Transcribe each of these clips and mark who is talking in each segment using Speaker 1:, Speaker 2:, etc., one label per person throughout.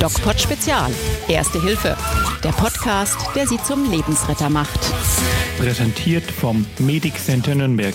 Speaker 1: DocPod Spezial. Erste Hilfe. Der Podcast, der Sie zum Lebensretter macht.
Speaker 2: Präsentiert vom Medic Center Nürnberg.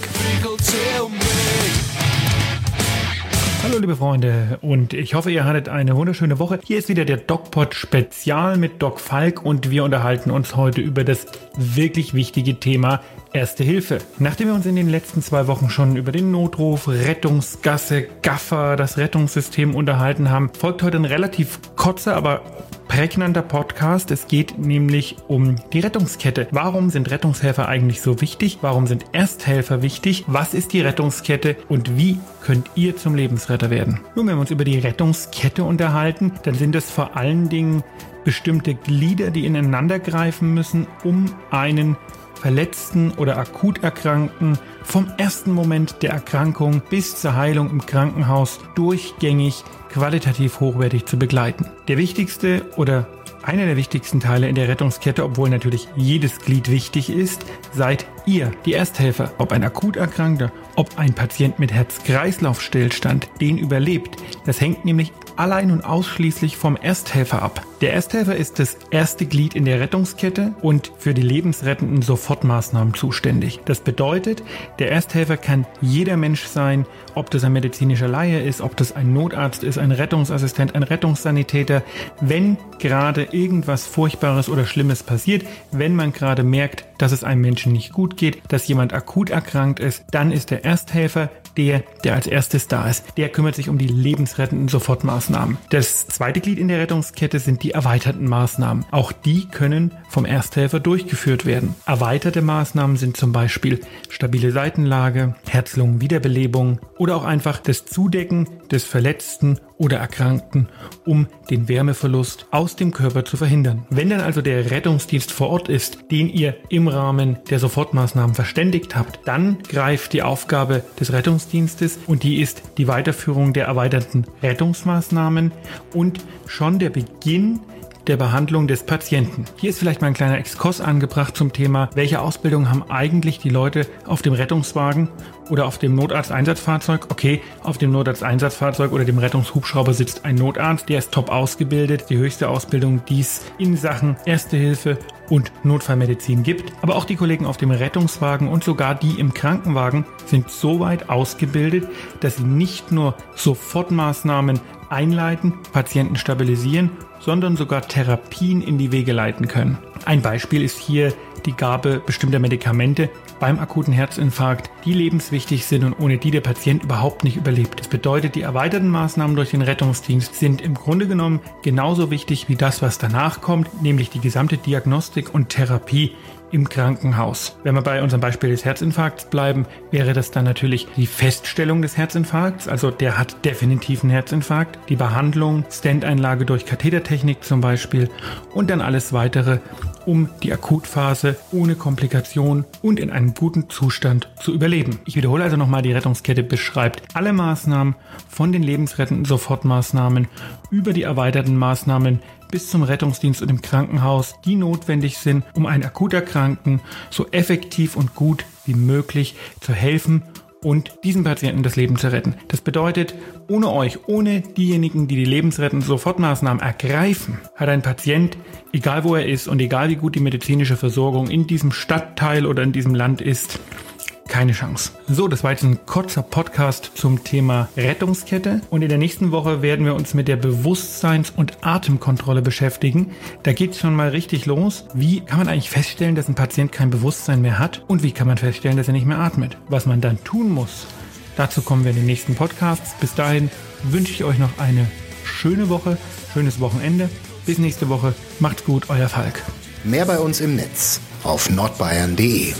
Speaker 2: Hallo liebe Freunde und ich hoffe, ihr hattet eine wunderschöne Woche. Hier ist wieder der DocPod Spezial mit Doc Falk und wir unterhalten uns heute über das wirklich wichtige Thema Erste Hilfe. Nachdem wir uns in den letzten zwei Wochen schon über den Notruf, Rettungsgasse, Gaffer, das Rettungssystem unterhalten haben, folgt heute ein relativ kurzer, aber prägnanter Podcast. Es geht nämlich um die Rettungskette. Warum sind Rettungshelfer eigentlich so wichtig? Warum sind Ersthelfer wichtig? Was ist die Rettungskette und wie könnt ihr zum Lebensretter werden? Nun, wenn wir uns über die Rettungskette unterhalten, dann sind es vor allen Dingen bestimmte Glieder, die ineinander greifen müssen, um einen Verletzten oder akut Erkrankten vom ersten Moment der Erkrankung bis zur Heilung im Krankenhaus durchgängig qualitativ hochwertig zu begleiten. Der wichtigste oder einer der wichtigsten Teile in der Rettungskette, obwohl natürlich jedes Glied wichtig ist, seid ihr, die Ersthelfer. Ob ein akut Erkrankter, ob ein Patient mit Herz-Kreislauf-Stillstand den überlebt, das hängt nämlich allein und ausschließlich vom Ersthelfer ab. Der Ersthelfer ist das erste Glied in der Rettungskette und für die lebensrettenden Sofortmaßnahmen zuständig. Das bedeutet, der Ersthelfer kann jeder Mensch sein, ob das ein medizinischer Laie ist, ob das ein Notarzt ist, ein Rettungsassistent, ein Rettungssanitäter. Wenn gerade irgendwas Furchtbares oder Schlimmes passiert, wenn man gerade merkt, dass es einem Menschen nicht gut geht, dass jemand akut erkrankt ist, dann ist der Ersthelfer der, der als erstes da ist. Der kümmert sich um die lebensrettenden Sofortmaßnahmen. Das zweite Glied in der Rettungskette sind die erweiterten Maßnahmen. Auch die können vom Ersthelfer durchgeführt werden. Erweiterte Maßnahmen sind zum Beispiel stabile Seitenlage, Herz-Lungen-Wiederbelebung oder auch einfach das Zudecken des Verletzten oder Erkrankten, um den Wärmeverlust aus dem Körper zu verhindern. Wenn dann also der Rettungsdienst vor Ort ist, den ihr im Rahmen der Sofortmaßnahmen verständigt habt, dann greift die Aufgabe des Rettungsdienstes und die ist die Weiterführung der erweiterten Rettungsmaßnahmen und schon der Beginn der Behandlung des Patienten. Hier ist vielleicht mal ein kleiner Exkurs angebracht zum Thema, welche Ausbildung haben eigentlich die Leute auf dem Rettungswagen oder auf dem Notarzteinsatzfahrzeug? Okay, auf dem Notarzteinsatzfahrzeug oder dem Rettungshubschrauber sitzt ein Notarzt, der ist top ausgebildet, die höchste Ausbildung, die es in Sachen Erste Hilfe und Notfallmedizin gibt. Aber auch die Kollegen auf dem Rettungswagen und sogar die im Krankenwagen sind so weit ausgebildet, dass sie nicht nur Sofortmaßnahmen einleiten, Patienten stabilisieren, sondern sogar Therapien in die Wege leiten können. Ein Beispiel ist hier die Gabe bestimmter Medikamente beim akuten Herzinfarkt, die lebenswichtig sind und ohne die der Patient überhaupt nicht überlebt. Das bedeutet, die erweiterten Maßnahmen durch den Rettungsdienst sind im Grunde genommen genauso wichtig wie das, was danach kommt, nämlich die gesamte Diagnostik und Therapie im Krankenhaus. Wenn wir bei unserem Beispiel des Herzinfarkts bleiben, wäre das dann natürlich die Feststellung des Herzinfarkts, also der hat definitiv einen Herzinfarkt, die Behandlung, Stand-Einlage durch Kathetertechnik zum Beispiel und dann alles weitere, um die Akutphase ohne Komplikation und in einem guten Zustand zu überleben. Ich wiederhole also nochmal, die Rettungskette beschreibt alle Maßnahmen von den lebensrettenden Sofortmaßnahmen über die erweiterten Maßnahmen bis zum Rettungsdienst und im Krankenhaus, die notwendig sind, um einen akut Erkrankten so effektiv und gut wie möglich zu helfen und diesen Patienten das Leben zu retten. Das bedeutet, ohne euch, ohne diejenigen, die die lebensrettenden Sofortmaßnahmen ergreifen, hat ein Patient, egal wo er ist und egal wie gut die medizinische Versorgung in diesem Stadtteil oder in diesem Land ist, keine Chance. So, das war jetzt ein kurzer Podcast zum Thema Rettungskette und in der nächsten Woche werden wir uns mit der Bewusstseins- und Atemkontrolle beschäftigen. Da geht es schon mal richtig los. Wie kann man eigentlich feststellen, dass ein Patient kein Bewusstsein mehr hat und wie kann man feststellen, dass er nicht mehr atmet? Was man dann tun muss, dazu kommen wir in den nächsten Podcasts. Bis dahin wünsche ich euch noch eine schöne Woche, schönes Wochenende. Bis nächste Woche. Macht's gut, euer Falk.
Speaker 3: Mehr bei uns im Netz auf nordbayern.de.